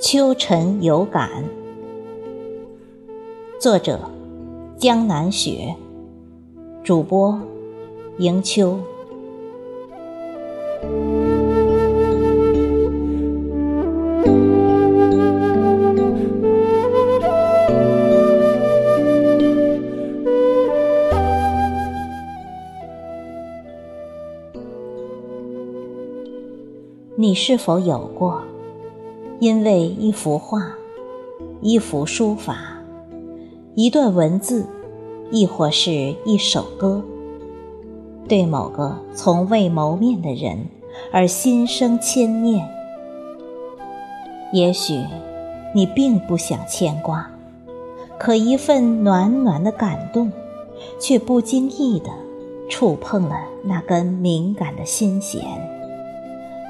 秋晨有感，作者：江南雪，主播：迎秋。你是否有过？因为一幅画、一幅书法、一段文字，亦或是一首歌，对某个从未谋面的人而心生牵念。也许你并不想牵挂，可一份暖暖的感动，却不经意地触碰了那根敏感的心弦。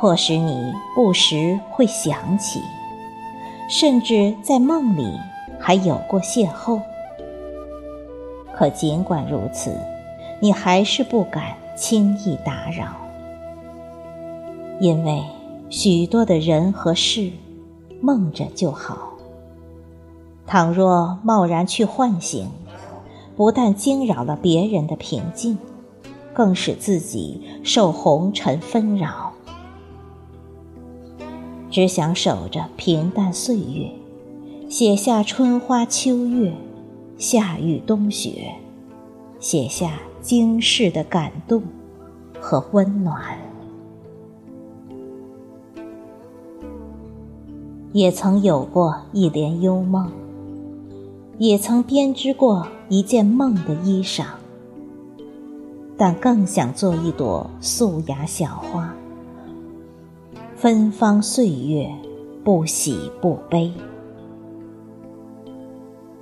迫使你不时会想起，甚至在梦里还有过邂逅。可尽管如此，你还是不敢轻易打扰，因为许多的人和事，梦着就好。倘若贸然去唤醒，不但惊扰了别人的平静，更使自己受红尘纷扰。只想守着平淡岁月，写下春花秋月、夏雨冬雪，写下惊世的感动和温暖。也曾有过一帘幽梦，也曾编织过一件梦的衣裳，但更想做一朵素雅小花。芬芳岁月，不喜不悲。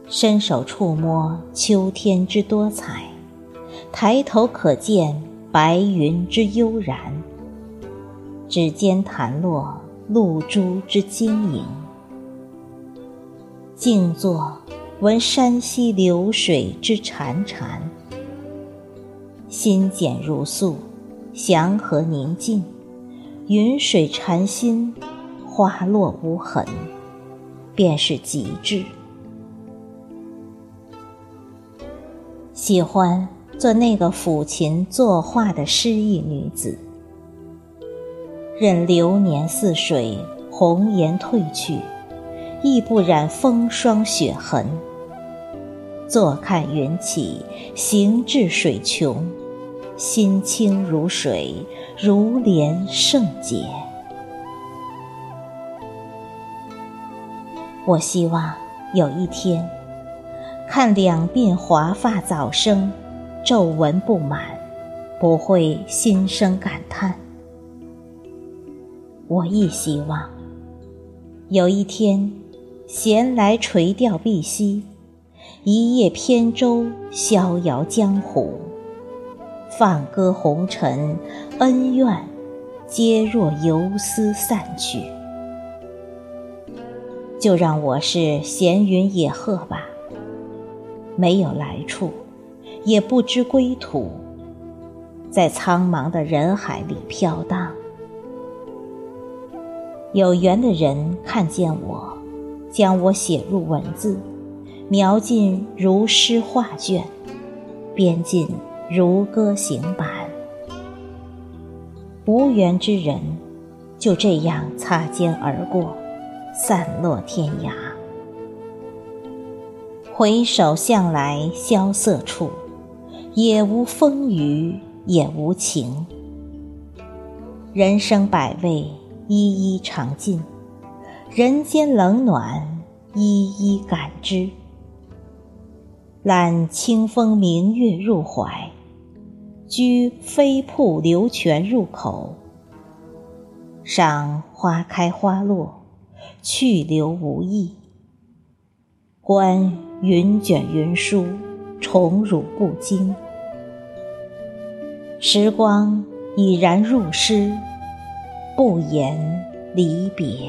伸手触摸秋天之多彩，抬头可见白云之悠然。指尖弹落露珠之晶莹，静坐闻山溪流水之潺潺，心简如素，祥和宁静。云水禅心，花落无痕，便是极致。喜欢做那个抚琴作画的诗意女子，任流年似水，红颜褪去，亦不染风霜雪痕。坐看云起，行至水穷，心清如水。如莲圣洁，我希望有一天，看两鬓华发早生，皱纹不满，不会心生感叹。我亦希望有一天，闲来垂钓碧溪，一叶扁舟，逍遥江湖。放歌红尘，恩怨皆若游丝散去。就让我是闲云野鹤吧，没有来处，也不知归途，在苍茫的人海里飘荡。有缘的人看见我，将我写入文字，描进如诗画卷，编进。如歌行板，无缘之人就这样擦肩而过，散落天涯。回首向来萧瑟处，也无风雨也无晴。人生百味，一一尝尽；人间冷暖，一一感知。揽清风明月入怀。居飞瀑流泉入口，赏花开花落，去留无意；观云卷云舒，宠辱不惊。时光已然入诗，不言离别。